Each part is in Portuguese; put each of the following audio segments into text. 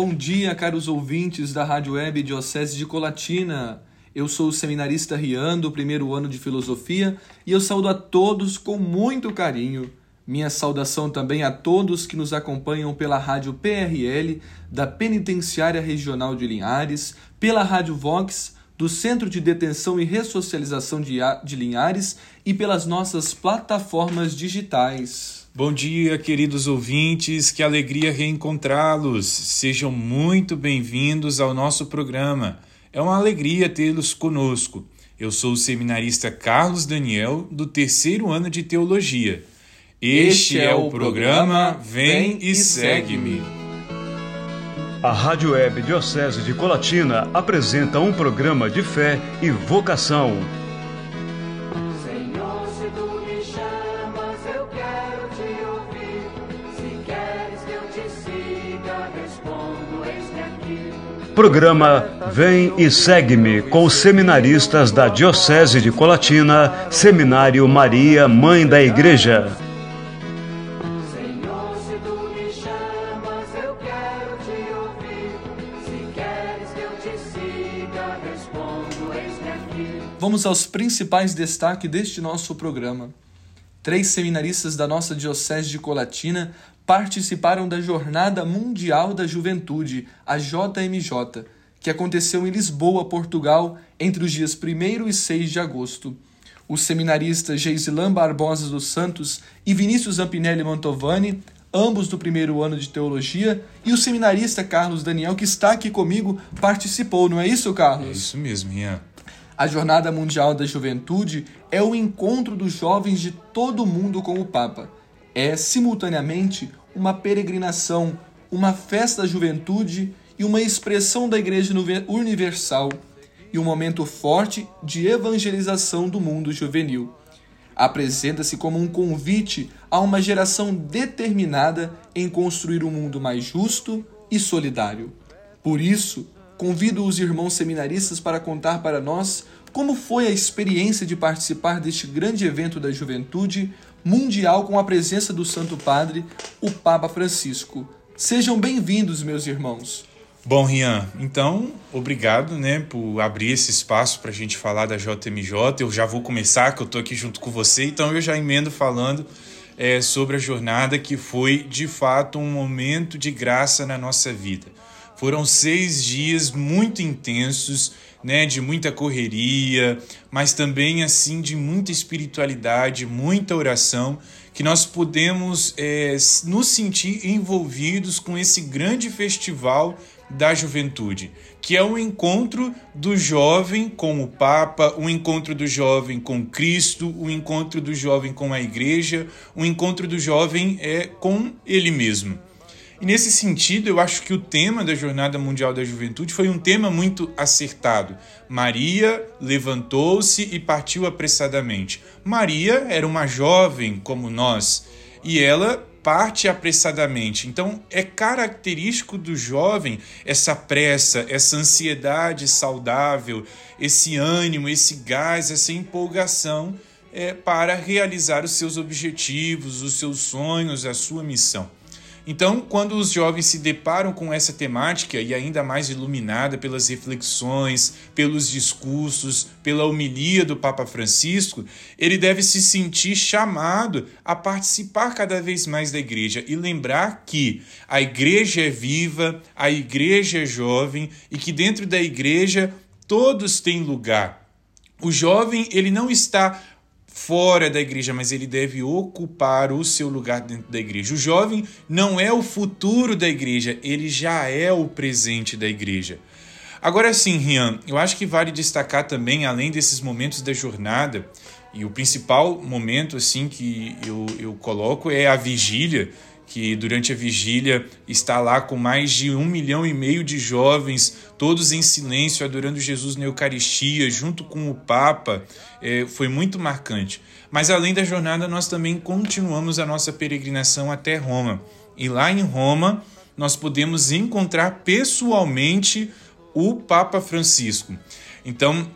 Bom dia, caros ouvintes da Rádio Web Diocese de Colatina. Eu sou o seminarista Rian, do primeiro ano de Filosofia, e eu saúdo a todos com muito carinho. Minha saudação também a todos que nos acompanham pela Rádio PRL, da Penitenciária Regional de Linhares, pela Rádio Vox, do Centro de Detenção e Ressocialização de Linhares e pelas nossas plataformas digitais. Bom dia, queridos ouvintes, que alegria reencontrá-los. Sejam muito bem-vindos ao nosso programa. É uma alegria tê-los conosco. Eu sou o seminarista Carlos Daniel, do terceiro ano de Teologia. Este, é, é o programa Vem e Segue-me. A Rádio Web Diocese de Colatina apresenta um programa de fé e vocação Programa Vem e Segue-me com os seminaristas da Diocese de Colatina, Seminário Maria, Mãe da Igreja. Vamos aos principais destaques deste nosso programa. Três seminaristas da nossa Diocese de Colatina participaram da Jornada Mundial da Juventude, a JMJ, que aconteceu em Lisboa, Portugal, entre os dias 1 e 6 de agosto. Os seminaristas Geisilan Barbosa dos Santos e Vinícius Ampinelli Mantovani, ambos do primeiro ano de teologia, e o seminarista Carlos Daniel, que está aqui comigo, participou, não é isso, Carlos? É isso mesmo, Ian. A Jornada Mundial da Juventude é o encontro dos jovens de todo o mundo com o Papa. É, simultaneamente, uma peregrinação, uma festa da juventude e uma expressão da Igreja Universal e um momento forte de evangelização do mundo juvenil. Apresenta-se como um convite a uma geração determinada em construir um mundo mais justo e solidário. Por isso, convido os irmãos seminaristas para contar para nós como foi a experiência de participar deste grande evento da juventude mundial com a presença do Santo Padre, o Papa Francisco. Sejam bem-vindos, meus irmãos. Bom, Rian, então, obrigado né, por abrir esse espaço para a gente falar da JMJ. Eu já vou começar, que eu estou aqui junto com você, então eu já emendo falando é, sobre a jornada que foi, de fato, um momento de graça na nossa vida. Foram seis dias muito intensos, né, de muita correria, mas também assim de muita espiritualidade, muita oração, que nós podemos é, nos sentir envolvidos com esse grande festival da juventude, que é o um encontro do jovem com o Papa, o um encontro do jovem com Cristo, o um encontro do jovem com a Igreja, o encontro do jovem é com ele mesmo. E nesse sentido, eu acho que o tema da Jornada Mundial da Juventude foi um tema muito acertado. Maria levantou-se e partiu apressadamente. Maria era uma jovem como nós e ela parte apressadamente. Então, é característico do jovem essa pressa, essa ansiedade saudável, esse ânimo, esse gás, essa empolgação é, para realizar os seus objetivos, os seus sonhos, a sua missão. Então, quando os jovens se deparam com essa temática e ainda mais iluminada pelas reflexões, pelos discursos, pela homilia do Papa Francisco, ele deve se sentir chamado a participar cada vez mais da igreja e lembrar que a igreja é viva, a igreja é jovem e que dentro da igreja todos têm lugar. O jovem, ele não está fora da igreja, mas ele deve ocupar o seu lugar dentro da igreja. O jovem não é o futuro da igreja, ele já é o presente da igreja. Agora sim, Rian, eu acho que vale destacar também, além desses momentos da jornada, e o principal momento assim que eu, eu coloco é a vigília, que durante a vigília está lá com mais de um milhão e meio de jovens, todos em silêncio, adorando Jesus na Eucaristia, junto com o Papa, é, foi muito marcante. Mas além da jornada, nós também continuamos a nossa peregrinação até Roma. E lá em Roma, nós podemos encontrar pessoalmente o Papa Francisco. Então,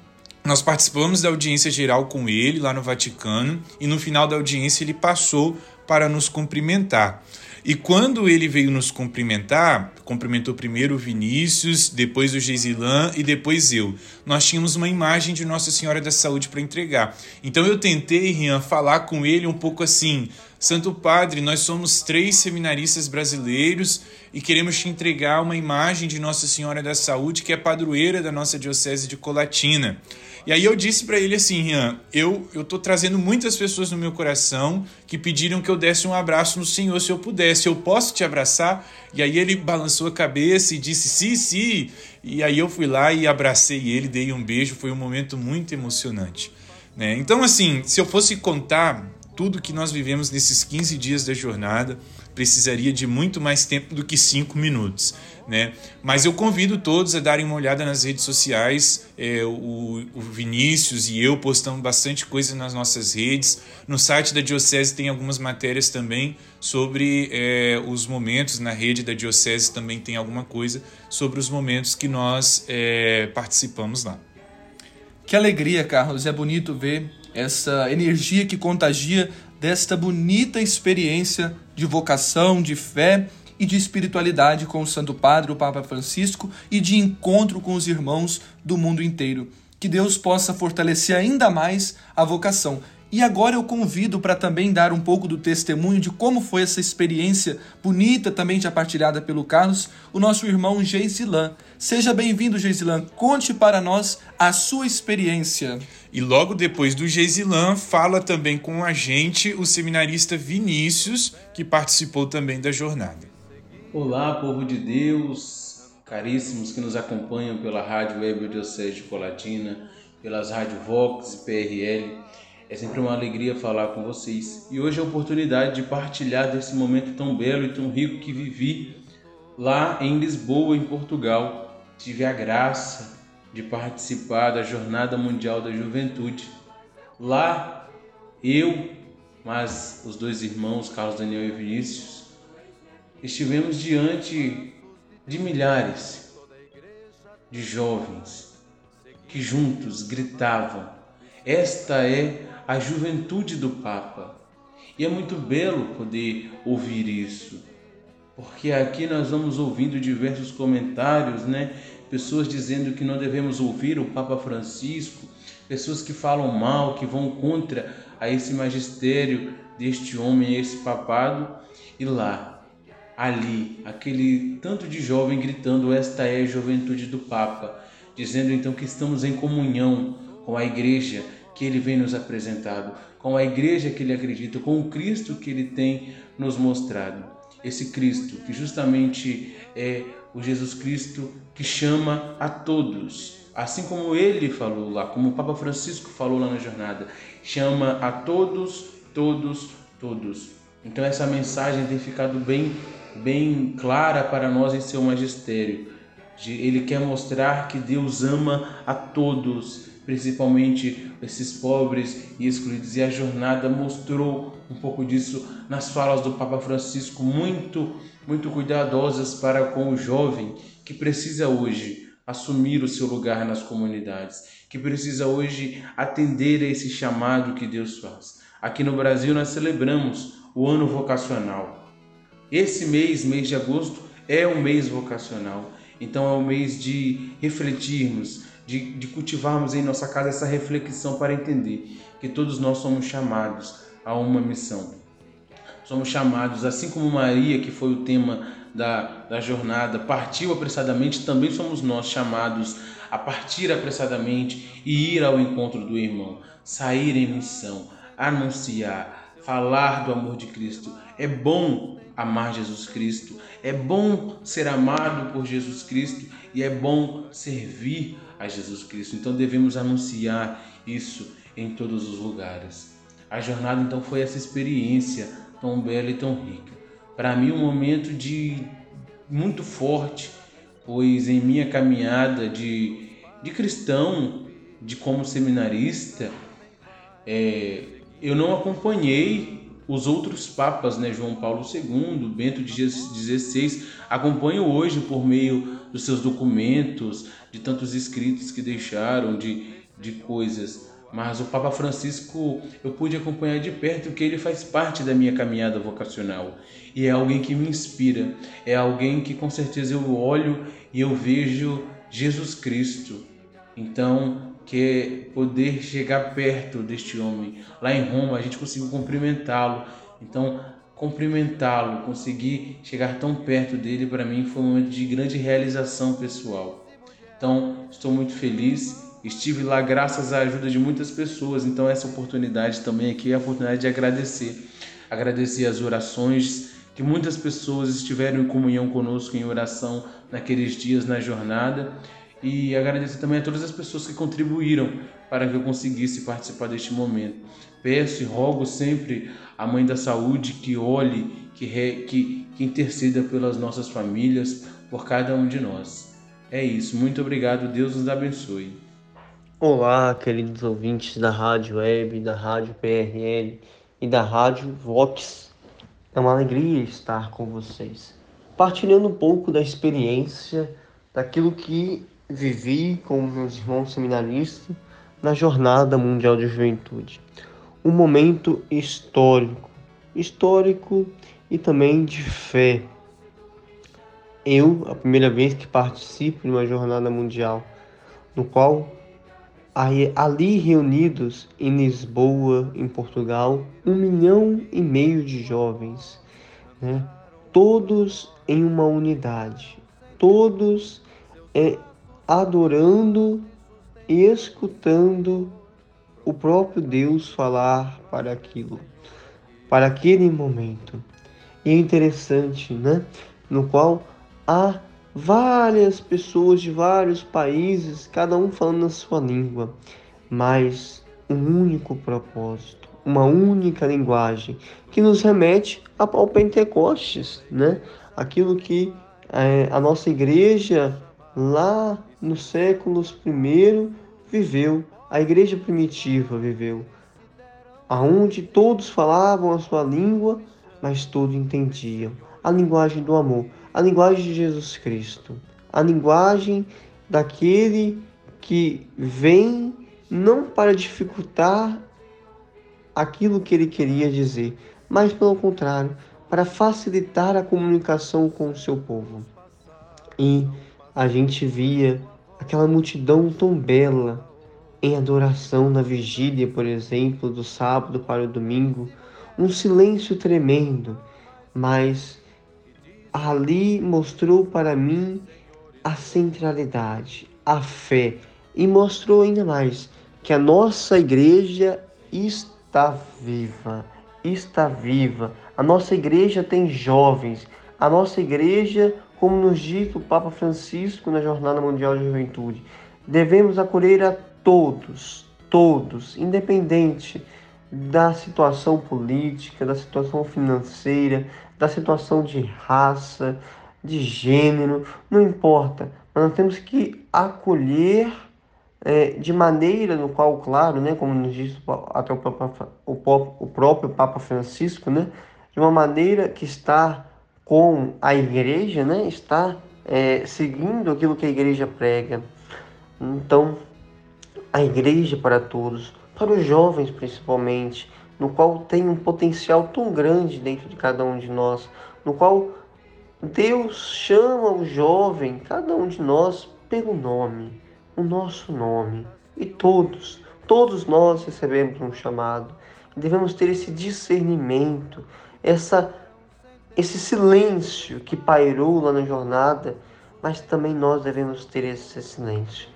nós participamos da audiência geral com ele lá no Vaticano e no final da audiência ele passou para nos cumprimentar. E quando ele veio nos cumprimentar, cumprimentou primeiro o Vinícius, depois o Geisilã e depois eu. Nós tínhamos uma imagem de Nossa Senhora da Saúde para entregar. Então eu tentei, Rian, falar com ele um pouco assim: Santo Padre, nós somos três seminaristas brasileiros e queremos te entregar uma imagem de Nossa Senhora da Saúde, que é padroeira da nossa Diocese de Colatina. E aí eu disse para ele assim, Rian, eu eu tô trazendo muitas pessoas no meu coração que pediram que eu desse um abraço no Senhor se eu pudesse. Eu posso te abraçar? E aí ele balançou a cabeça e disse sim, sim. E aí eu fui lá e abracei ele, dei um beijo, foi um momento muito emocionante. Né? Então, assim, se eu fosse contar tudo que nós vivemos nesses 15 dias da jornada, precisaria de muito mais tempo do que cinco minutos. Né? Mas eu convido todos a darem uma olhada nas redes sociais. É, o, o, Vinícius e eu postamos bastante coisa nas nossas redes. No site da Diocese tem algumas matérias também sobre é, os momentos. Na rede da Diocese também tem alguma coisa sobre os momentos que nós é, participamos lá. Que alegria, Carlos. É bonito ver essa energia que contagia desta bonita experiência de vocação, de fé e de espiritualidade com o Santo Padre, o Papa Francisco, e de encontro com os irmãos do mundo inteiro. Que Deus possa fortalecer ainda mais a vocação. E agora eu convido para também dar um pouco do testemunho de como foi essa experiência bonita, também já partilhada pelo Carlos, o nosso irmão Geisilan. Seja bem-vindo, Geisilan. Conte para nós a sua experiência. E logo depois do Geisilan, fala também com a gente o seminarista Vinícius, que participou também da jornada. Olá, povo de Deus, caríssimos que nos acompanham pela Rádio Web Diocese de Colatina, pelas Rádio Vox e PRL. É sempre uma alegria falar com vocês. E hoje é a oportunidade de partilhar desse momento tão belo e tão rico que vivi lá em Lisboa, em Portugal. Tive a graça de participar da Jornada Mundial da Juventude. Lá, eu, mas os dois irmãos, Carlos Daniel e Vinícius, estivemos diante de milhares de jovens que juntos gritavam: Esta é a juventude do Papa. E é muito belo poder ouvir isso, porque aqui nós vamos ouvindo diversos comentários, né? pessoas dizendo que não devemos ouvir o Papa Francisco, pessoas que falam mal, que vão contra a esse magistério deste homem, esse papado, e lá, ali, aquele tanto de jovem gritando: Esta é a juventude do Papa, dizendo então que estamos em comunhão com a igreja que ele vem nos apresentado, com a igreja que ele acredita, com o Cristo que ele tem nos mostrado. Esse Cristo que justamente é o Jesus Cristo que chama a todos, assim como ele falou lá, como o Papa Francisco falou lá na jornada, chama a todos, todos, todos. Então essa mensagem tem ficado bem, bem clara para nós em seu magistério. Ele quer mostrar que Deus ama a todos, principalmente esses pobres e excluídos. E a jornada mostrou um pouco disso nas falas do Papa Francisco, muito muito cuidadosas para com o jovem que precisa hoje assumir o seu lugar nas comunidades, que precisa hoje atender a esse chamado que Deus faz. Aqui no Brasil nós celebramos o ano vocacional. Esse mês, mês de agosto, é o mês vocacional. Então é o mês de refletirmos, de, de cultivarmos em nossa casa essa reflexão para entender que todos nós somos chamados a uma missão somos chamados, assim como Maria, que foi o tema da, da jornada, partiu apressadamente, também somos nós chamados a partir apressadamente e ir ao encontro do irmão, sair em missão, anunciar, falar do amor de Cristo. É bom amar Jesus Cristo, é bom ser amado por Jesus Cristo e é bom servir a Jesus Cristo. Então devemos anunciar isso em todos os lugares. A jornada então foi essa experiência tão bela e tão rica. Para mim, um momento de muito forte, pois em minha caminhada de, de cristão, de como seminarista, é, eu não acompanhei os outros papas, né, João Paulo II, Bento XVI, acompanho hoje por meio dos seus documentos, de tantos escritos que deixaram, de, de coisas mas o Papa Francisco eu pude acompanhar de perto que ele faz parte da minha caminhada vocacional e é alguém que me inspira, é alguém que com certeza eu olho e eu vejo Jesus Cristo. Então, que poder chegar perto deste homem. Lá em Roma, a gente conseguiu cumprimentá-lo. Então, cumprimentá-lo, conseguir chegar tão perto dele, para mim foi um momento de grande realização pessoal. Então, estou muito feliz. Estive lá graças à ajuda de muitas pessoas. Então, essa oportunidade também aqui é a oportunidade de agradecer. Agradecer as orações que muitas pessoas estiveram em comunhão conosco em oração naqueles dias na jornada e agradecer também a todas as pessoas que contribuíram para que eu conseguisse participar deste momento. Peço e rogo sempre à Mãe da Saúde que olhe, que, re, que, que interceda pelas nossas famílias, por cada um de nós. É isso, muito obrigado, Deus nos abençoe. Olá, queridos ouvintes da Rádio Web, da Rádio PRL e da Rádio Vox. É uma alegria estar com vocês, partilhando um pouco da experiência, daquilo que vivi com meus irmãos seminaristas na Jornada Mundial de Juventude. Um momento histórico, histórico e também de fé. Eu, a primeira vez que participo de uma jornada mundial, no qual ali reunidos em Lisboa, em Portugal, um milhão e meio de jovens, né? todos em uma unidade, todos é, adorando e escutando o próprio Deus falar para aquilo, para aquele momento. E é interessante, né? No qual há várias pessoas de vários países, cada um falando na sua língua, mas um único propósito, uma única linguagem que nos remete ao Pentecostes, né? Aquilo que é, a nossa igreja lá nos séculos I viveu, a igreja primitiva viveu, aonde todos falavam a sua língua, mas todos entendiam a linguagem do amor, a linguagem de Jesus Cristo, a linguagem daquele que vem não para dificultar aquilo que ele queria dizer, mas pelo contrário, para facilitar a comunicação com o seu povo. E a gente via aquela multidão tão bela em adoração na vigília, por exemplo, do sábado para o domingo, um silêncio tremendo, mas ali mostrou para mim a centralidade, a fé e mostrou ainda mais que a nossa igreja está viva, está viva. A nossa igreja tem jovens, a nossa igreja como nos diz o Papa Francisco na Jornada Mundial de Juventude, devemos acolher a todos, todos, independente da situação política, da situação financeira, da situação de raça, de gênero, não importa. Mas nós temos que acolher é, de maneira no qual, claro, né, como nos diz até o, Papa, o, o próprio Papa Francisco, né, de uma maneira que está com a igreja, né, está é, seguindo aquilo que a igreja prega. Então, a igreja para todos, para os jovens principalmente, no qual tem um potencial tão grande dentro de cada um de nós, no qual Deus chama o jovem, cada um de nós, pelo nome, o nosso nome. E todos, todos nós recebemos um chamado. Devemos ter esse discernimento, essa esse silêncio que pairou lá na jornada, mas também nós devemos ter esse silêncio.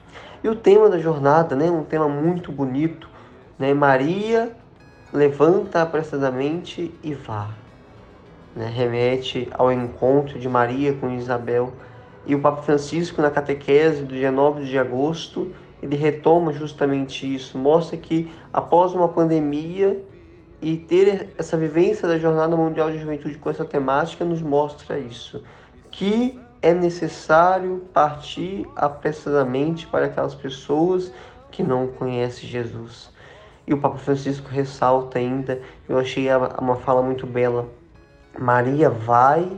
E o tema da jornada, né, um tema muito bonito, né, Maria levanta apressadamente e vá. Né, remete ao encontro de Maria com Isabel. E o Papa Francisco, na catequese do dia 9 de agosto, ele retoma justamente isso, mostra que após uma pandemia e ter essa vivência da Jornada Mundial de Juventude com essa temática nos mostra isso, que é necessário partir apressadamente para aquelas pessoas que não conhecem Jesus. E o Papa Francisco ressalta ainda, eu achei uma fala muito bela, Maria vai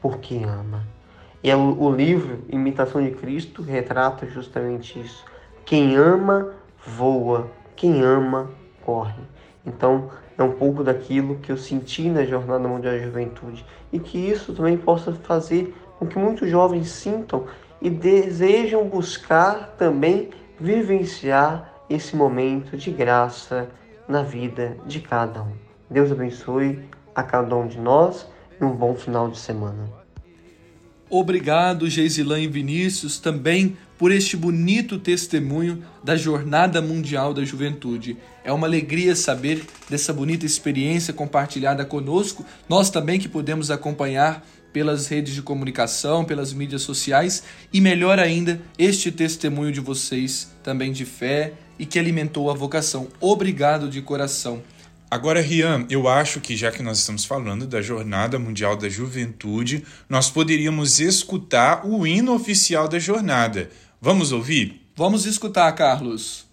porque ama. E é o, o livro Imitação de Cristo retrata justamente isso. Quem ama, voa quem ama, corre. Então, é um pouco daquilo que eu senti na Jornada Mundial da Juventude e que isso também possa fazer com que muitos jovens sintam e desejam buscar também vivenciar esse momento de graça na vida de cada um. Deus abençoe a cada um de nós e um bom final de semana. Obrigado, Geisilan e Vinícius, também por este bonito testemunho da Jornada Mundial da Juventude. É uma alegria saber dessa bonita experiência compartilhada conosco, nós também que podemos acompanhar pelas redes de comunicação, pelas mídias sociais e melhor ainda, este testemunho de vocês também de fé e que alimentou a vocação. Obrigado de coração. Agora, Rian, eu acho que já que nós estamos falando da Jornada Mundial da Juventude, nós poderíamos escutar o hino oficial da jornada. Vamos ouvir? Vamos escutar, Carlos.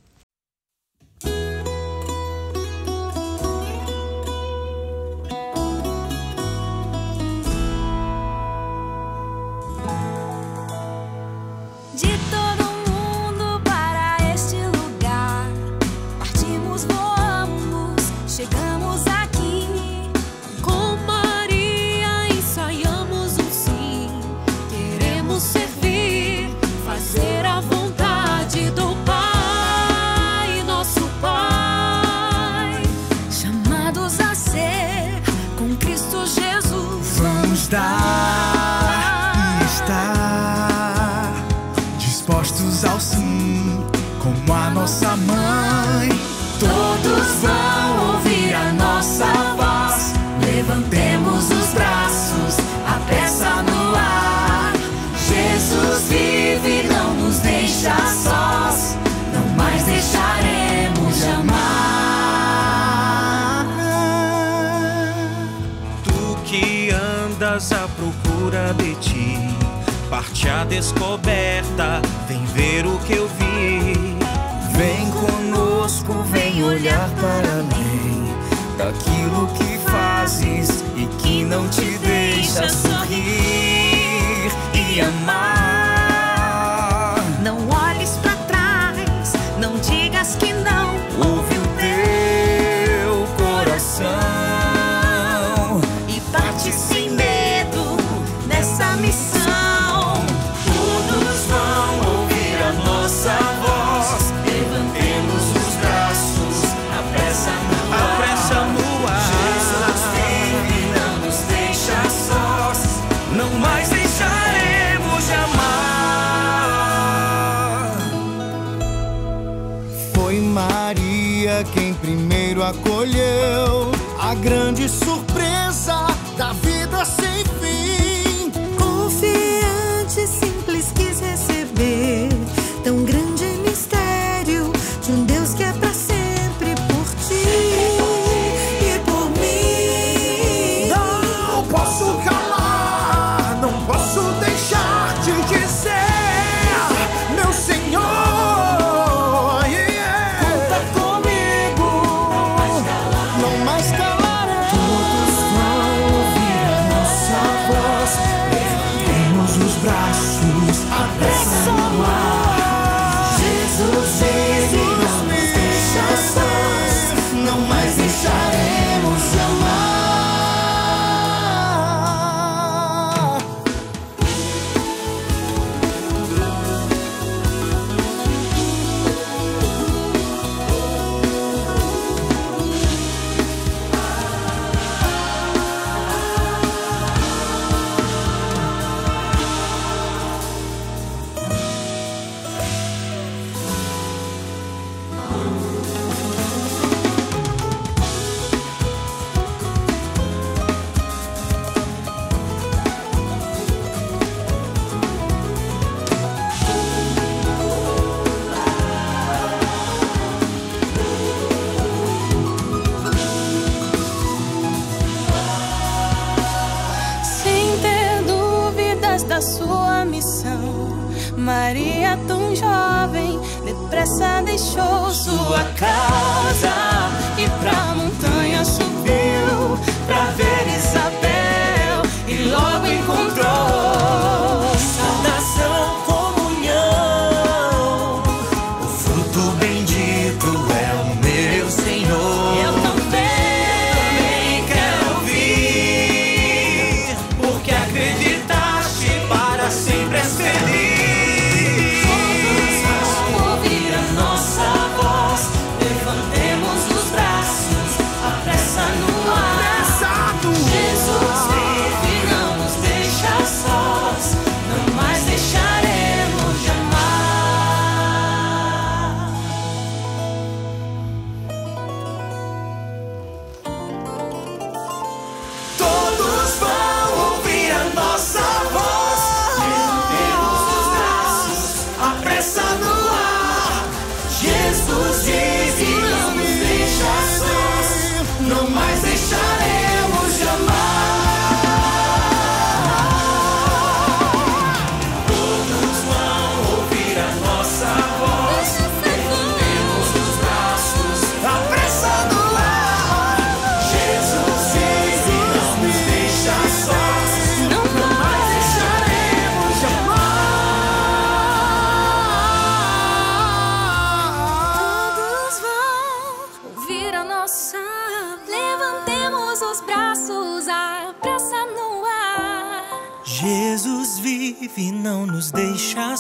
Procura Parte a descoberta, vem ver o que eu vi. Vem conosco, vem olhar para mim. Daquilo que fazes e que não te deixa sorrir e amar. Acolheu a grande surpresa da vida sem fim.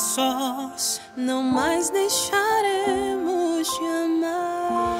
Sós. Não mais deixaremos de amar.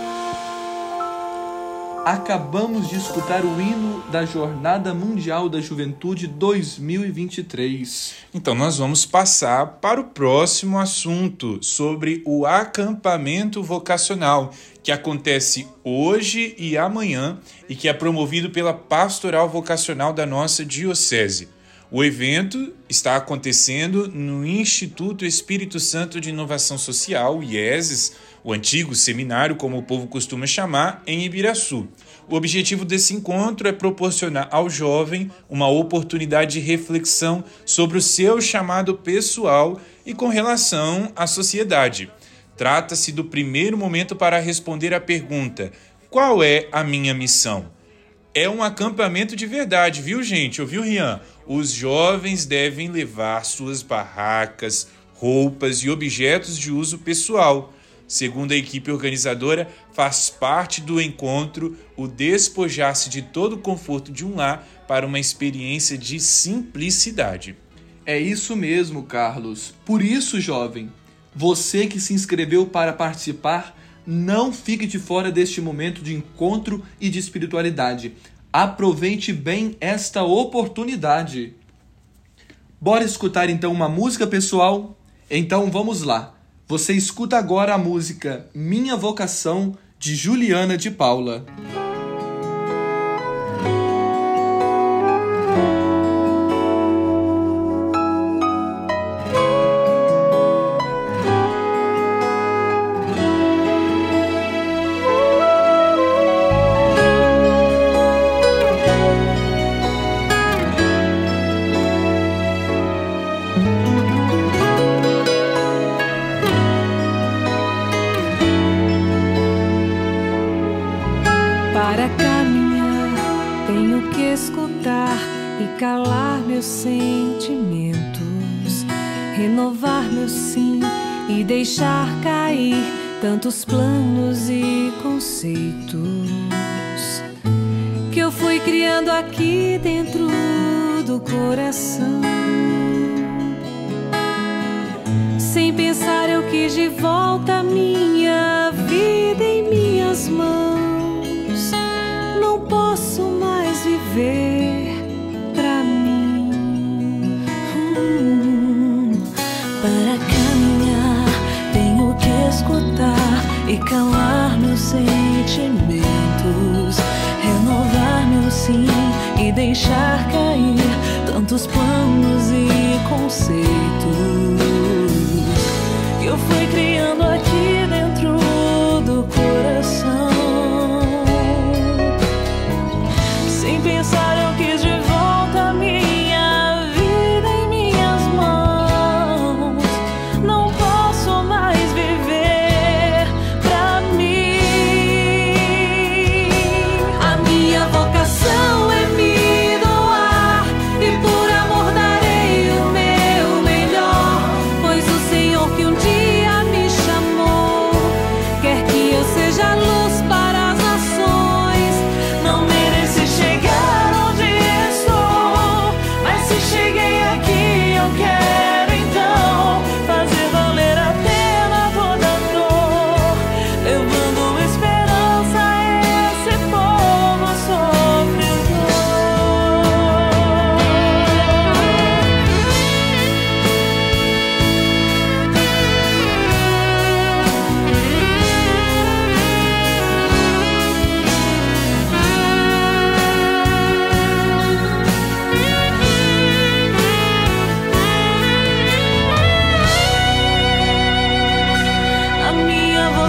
Acabamos de escutar o hino da Jornada Mundial da Juventude 2023. Então, nós vamos passar para o próximo assunto sobre o acampamento vocacional, que acontece hoje e amanhã e que é promovido pela Pastoral Vocacional da nossa Diocese. O evento está acontecendo no Instituto Espírito Santo de Inovação Social, IESES, o antigo seminário, como o povo costuma chamar, em Ibiraçu. O objetivo desse encontro é proporcionar ao jovem uma oportunidade de reflexão sobre o seu chamado pessoal e com relação à sociedade. Trata-se do primeiro momento para responder à pergunta: qual é a minha missão? É um acampamento de verdade, viu, gente? Ouviu, Rian? Os jovens devem levar suas barracas, roupas e objetos de uso pessoal. Segundo a equipe organizadora, faz parte do encontro o despojar-se de todo o conforto de um lar para uma experiência de simplicidade. É isso mesmo, Carlos. Por isso, jovem, você que se inscreveu para participar, não fique de fora deste momento de encontro e de espiritualidade. Aproveite bem esta oportunidade. Bora escutar então uma música pessoal? Então vamos lá. Você escuta agora a música Minha Vocação de Juliana de Paula. Que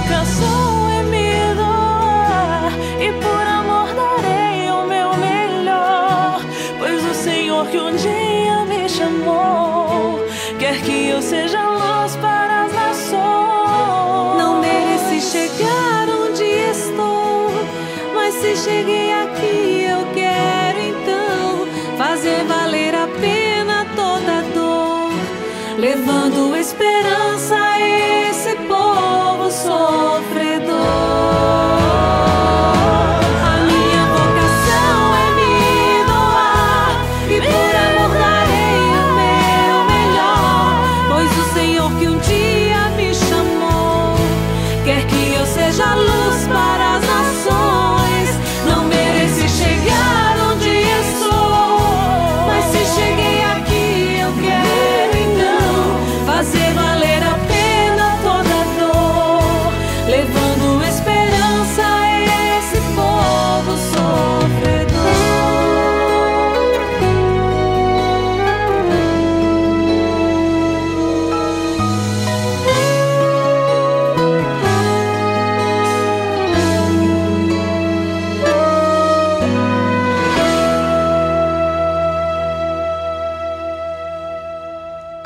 vocação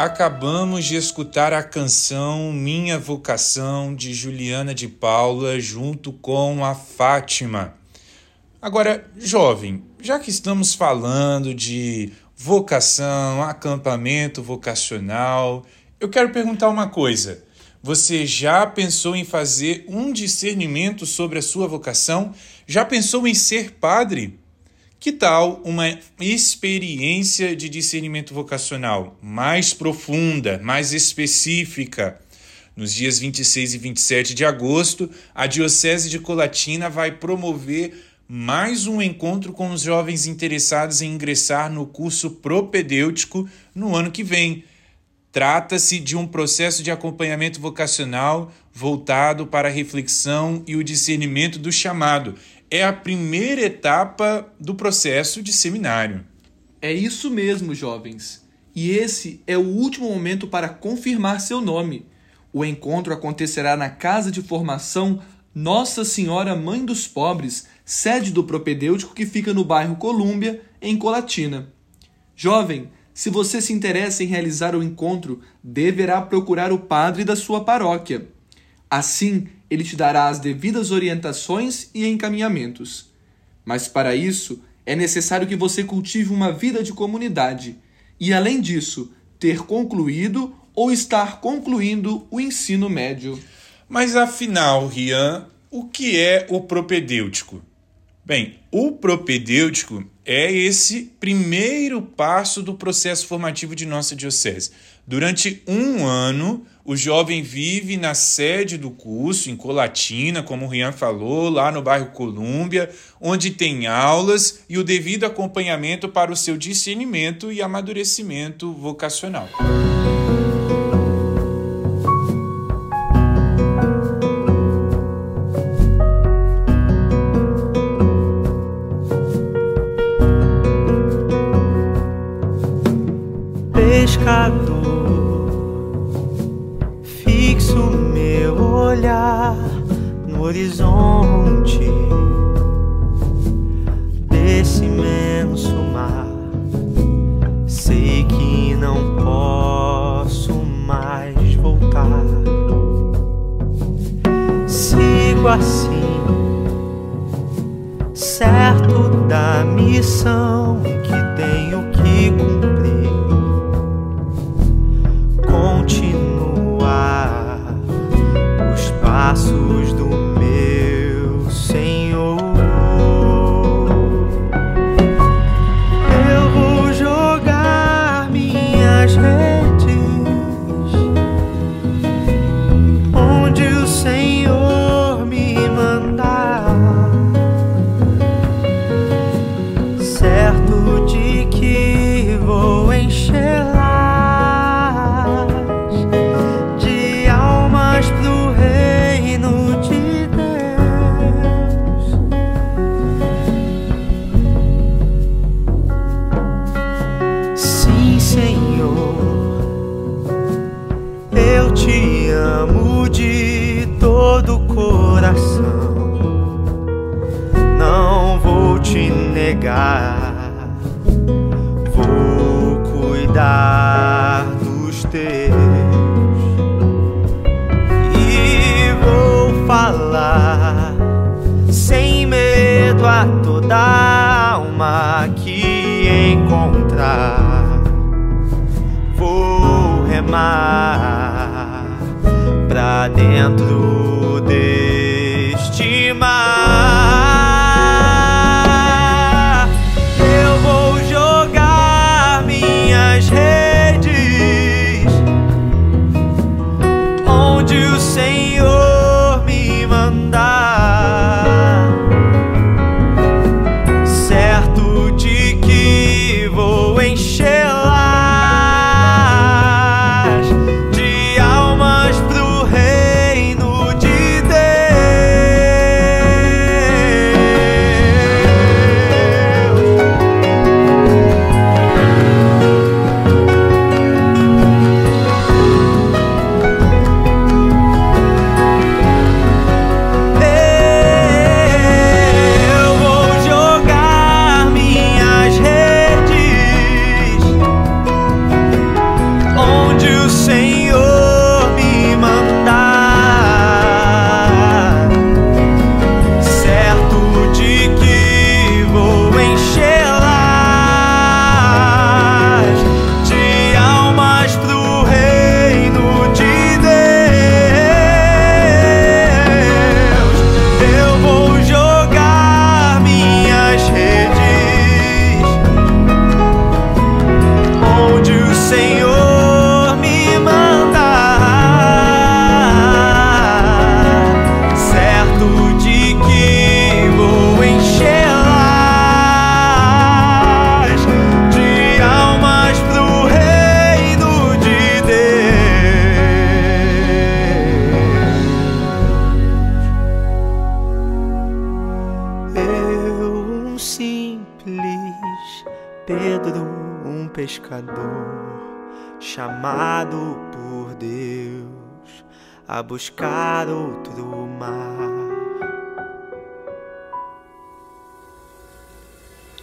acabamos de escutar a canção Minha Vocação de Juliana de Paula junto com a Fátima. Agora, jovem, já que estamos falando de vocação, acampamento vocacional, eu quero perguntar uma coisa. Você já pensou em fazer um discernimento sobre a sua vocação? Já pensou em ser padre? Que tal uma experiência de discernimento vocacional mais profunda, mais específica? Nos dias 26 e 27 de agosto, a Diocese de Colatina vai promover mais um encontro com os jovens interessados em ingressar no curso propedêutico no ano que vem. Trata-se de um processo de acompanhamento vocacional voltado para a reflexão e o discernimento do chamado. É a primeira etapa do processo de seminário. É isso mesmo, jovens. E esse é o último momento para confirmar seu nome. O encontro acontecerá na Casa de Formação Nossa Senhora Mãe dos Pobres, sede do propedêutico que fica no bairro Colúmbia, em Colatina. Jovem, se você se interessa em realizar o encontro, deverá procurar o padre da sua paróquia. Assim, ele te dará as devidas orientações e encaminhamentos. Mas para isso, é necessário que você cultive uma vida de comunidade e, além disso, ter concluído ou estar concluindo o ensino médio. Mas afinal, Rian, o que é o propedêutico? Bem, o propedêutico é esse primeiro passo do processo formativo de nossa diocese. Durante um ano, o jovem vive na sede do curso, em Colatina, como o Rian falou, lá no bairro Colúmbia, onde tem aulas e o devido acompanhamento para o seu discernimento e amadurecimento vocacional. Horizonte desse imenso mar. Sei que não posso mais voltar. Sigo assim, certo da missão vou cuidar dos teus e vou falar sem medo a toda alma que encontrar. Vou remar pra dentro deste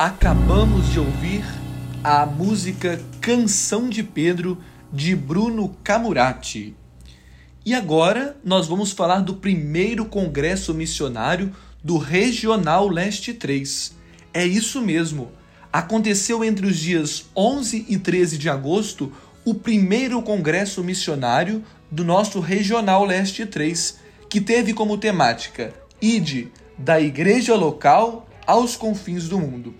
Acabamos de ouvir a música Canção de Pedro de Bruno Camurati. E agora nós vamos falar do primeiro congresso missionário do Regional Leste 3. É isso mesmo. Aconteceu entre os dias 11 e 13 de agosto o primeiro congresso missionário do nosso Regional Leste 3, que teve como temática Ide da igreja local aos confins do mundo.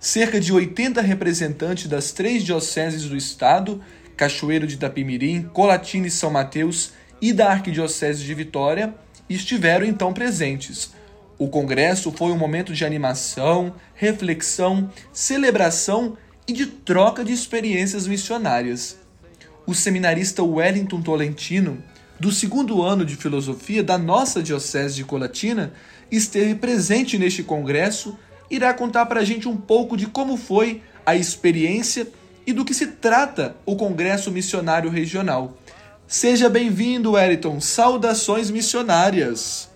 Cerca de 80 representantes das três dioceses do estado, Cachoeiro de Itapemirim, Colatina e São Mateus, e da Arquidiocese de Vitória, estiveram então presentes. O congresso foi um momento de animação, reflexão, celebração e de troca de experiências missionárias. O seminarista Wellington Tolentino, do segundo ano de filosofia da nossa Diocese de Colatina, esteve presente neste congresso irá contar para a gente um pouco de como foi a experiência e do que se trata o Congresso Missionário Regional. Seja bem-vindo, Wellington. Saudações missionárias.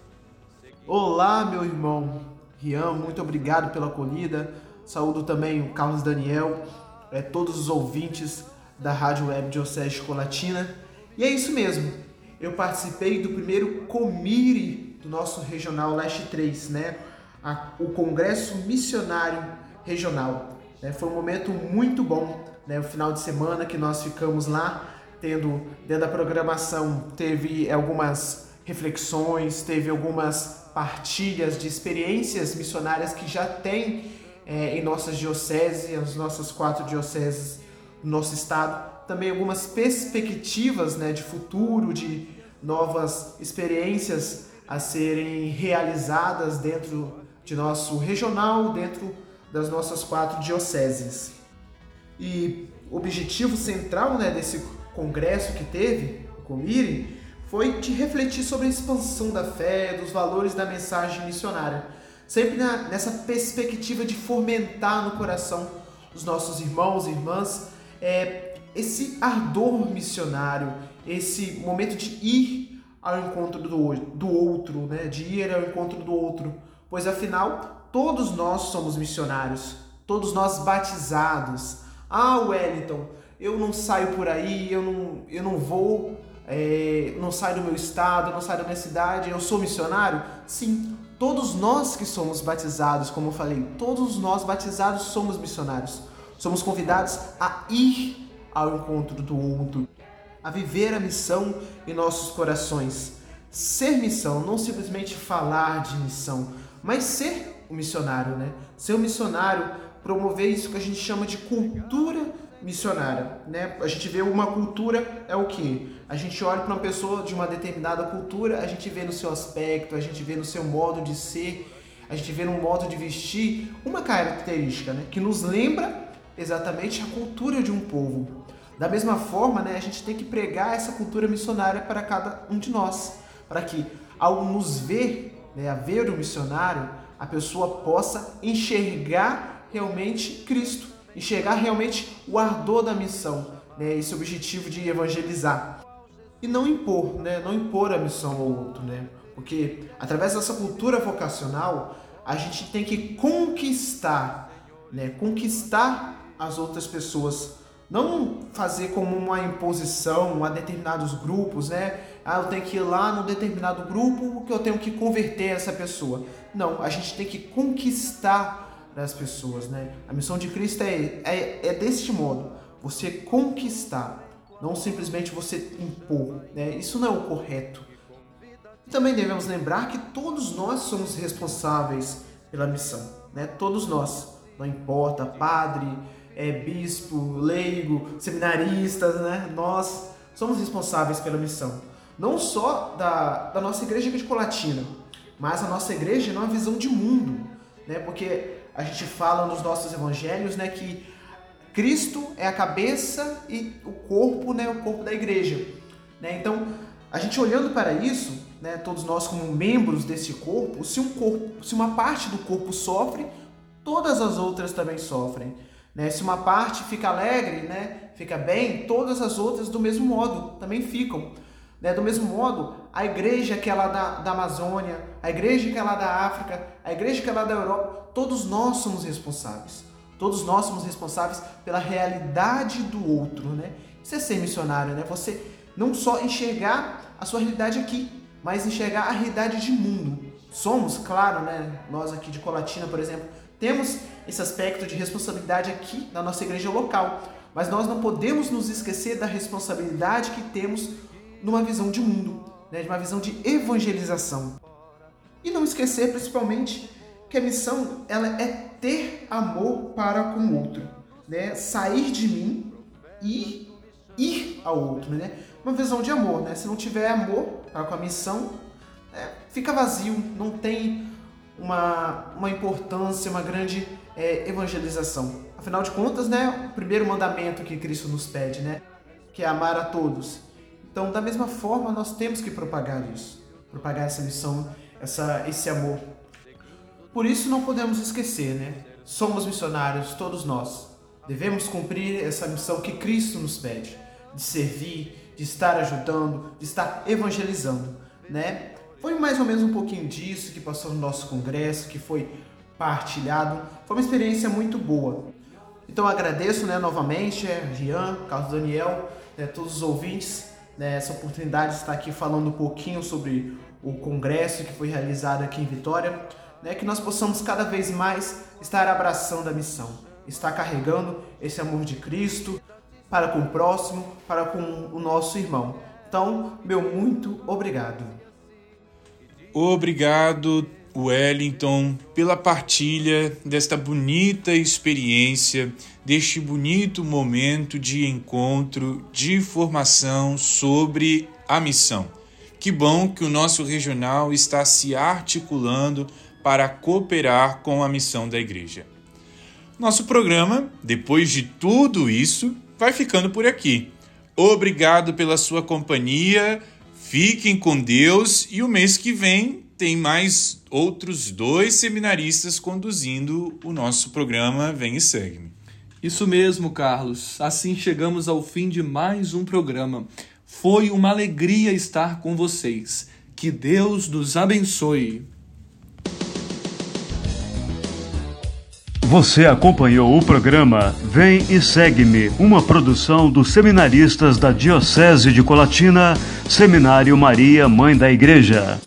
Olá, meu irmão Rian, muito obrigado pela acolhida. Saúdo também o Carlos Daniel, é, todos os ouvintes da Rádio Web Diocese Colatina. E é isso mesmo, eu participei do primeiro Comire do nosso Regional Leste 3, né? A, o Congresso Missionário Regional. Né? Foi um momento muito bom, né? o final de semana que nós ficamos lá, tendo dentro da programação, teve algumas reflexões, teve algumas partilhas de experiências missionárias que já tem é, em nossas dioceses, as nossas quatro dioceses do nosso estado, também algumas perspectivas né, de futuro, de novas experiências a serem realizadas dentro de nosso regional dentro das nossas quatro dioceses. E o objetivo central né, desse congresso que teve, o Comire, foi de refletir sobre a expansão da fé, dos valores da mensagem missionária, sempre na, nessa perspectiva de fomentar no coração dos nossos irmãos e irmãs é, esse ardor missionário, esse momento de ir ao encontro do, do outro, né? de ir ao encontro do outro, pois afinal todos nós somos missionários, todos nós batizados. Ah, Wellington, eu não saio por aí, eu não, eu não vou, é, não saio do meu estado, não saio da minha cidade, eu sou missionário? Sim, todos nós que somos batizados, como eu falei, todos nós batizados somos missionários. Somos convidados a ir ao encontro do outro, a viver a missão em nossos corações. Ser missão, não simplesmente falar de missão, mas ser um missionário, né? Ser um missionário, promover isso que a gente chama de cultura missionária, né? A gente vê uma cultura é o que? A gente olha para uma pessoa de uma determinada cultura, a gente vê no seu aspecto, a gente vê no seu modo de ser, a gente vê no modo de vestir uma característica, né? Que nos lembra exatamente a cultura de um povo. Da mesma forma, né? A gente tem que pregar essa cultura missionária para cada um de nós, para que ao nos ver né, a ver o missionário, a pessoa possa enxergar realmente Cristo, enxergar realmente o ardor da missão, né, esse objetivo de evangelizar. E não impor, né, não impor a missão ao outro, né, porque através dessa cultura vocacional, a gente tem que conquistar, né, conquistar as outras pessoas não fazer como uma imposição a determinados grupos, né? Ah, eu tenho que ir lá num determinado grupo porque eu tenho que converter essa pessoa. Não, a gente tem que conquistar as pessoas, né? A missão de Cristo é, é, é deste modo, você conquistar, não simplesmente você impor, né? Isso não é o correto. Também devemos lembrar que todos nós somos responsáveis pela missão, né? Todos nós, não importa, padre, é, bispo, leigo, seminaristas, né? Nós somos responsáveis pela missão. Não só da, da nossa igreja de Colatina, mas a nossa igreja não é uma visão de mundo, né? Porque a gente fala nos nossos evangelhos, né, que Cristo é a cabeça e o corpo, né, o corpo da igreja, né? Então, a gente olhando para isso, né, todos nós como membros desse corpo, se um corpo, se uma parte do corpo sofre, todas as outras também sofrem. Né? Se uma parte fica alegre, né, fica bem, todas as outras do mesmo modo também ficam. Né? Do mesmo modo, a igreja que é lá da, da Amazônia, a igreja que é lá da África, a igreja que é lá da Europa, todos nós somos responsáveis. Todos nós somos responsáveis pela realidade do outro, né? Isso é ser missionário, né? Você não só enxergar a sua realidade aqui, mas enxergar a realidade de mundo. Somos, claro, né? Nós aqui de Colatina, por exemplo, temos esse aspecto de responsabilidade aqui na nossa igreja local, mas nós não podemos nos esquecer da responsabilidade que temos numa visão de mundo, né? de uma visão de evangelização. E não esquecer, principalmente, que a missão ela é ter amor para com o outro, né? Sair de mim e ir ao outro, né? Uma visão de amor, né? Se não tiver amor para com a missão, é, fica vazio, não tem uma, uma importância, uma grande é, evangelização. Afinal de contas, né? O primeiro mandamento que Cristo nos pede, né? Que é amar a todos. Então, da mesma forma, nós temos que propagar isso, propagar essa missão, essa, esse amor. Por isso, não podemos esquecer, né? Somos missionários, todos nós. Devemos cumprir essa missão que Cristo nos pede, de servir, de estar ajudando, de estar evangelizando, né? Foi mais ou menos um pouquinho disso que passou no nosso congresso, que foi partilhado. Foi uma experiência muito boa. Então agradeço, né, novamente, é, Rian, Carlos Daniel, né, todos os ouvintes né, essa oportunidade de estar aqui falando um pouquinho sobre o congresso que foi realizado aqui em Vitória, né, que nós possamos cada vez mais estar abraçando a missão, estar carregando esse amor de Cristo para com o próximo, para com o nosso irmão. Então, meu muito obrigado. Obrigado, Wellington, pela partilha desta bonita experiência, deste bonito momento de encontro, de formação sobre a missão. Que bom que o nosso regional está se articulando para cooperar com a missão da igreja. Nosso programa, depois de tudo isso, vai ficando por aqui. Obrigado pela sua companhia. Fiquem com Deus e o mês que vem tem mais outros dois seminaristas conduzindo o nosso programa Vem e Segue-me. Isso mesmo, Carlos. Assim chegamos ao fim de mais um programa. Foi uma alegria estar com vocês. Que Deus nos abençoe. Você acompanhou o programa Vem e Segue-me, uma produção dos seminaristas da Diocese de Colatina, Seminário Maria, Mãe da Igreja.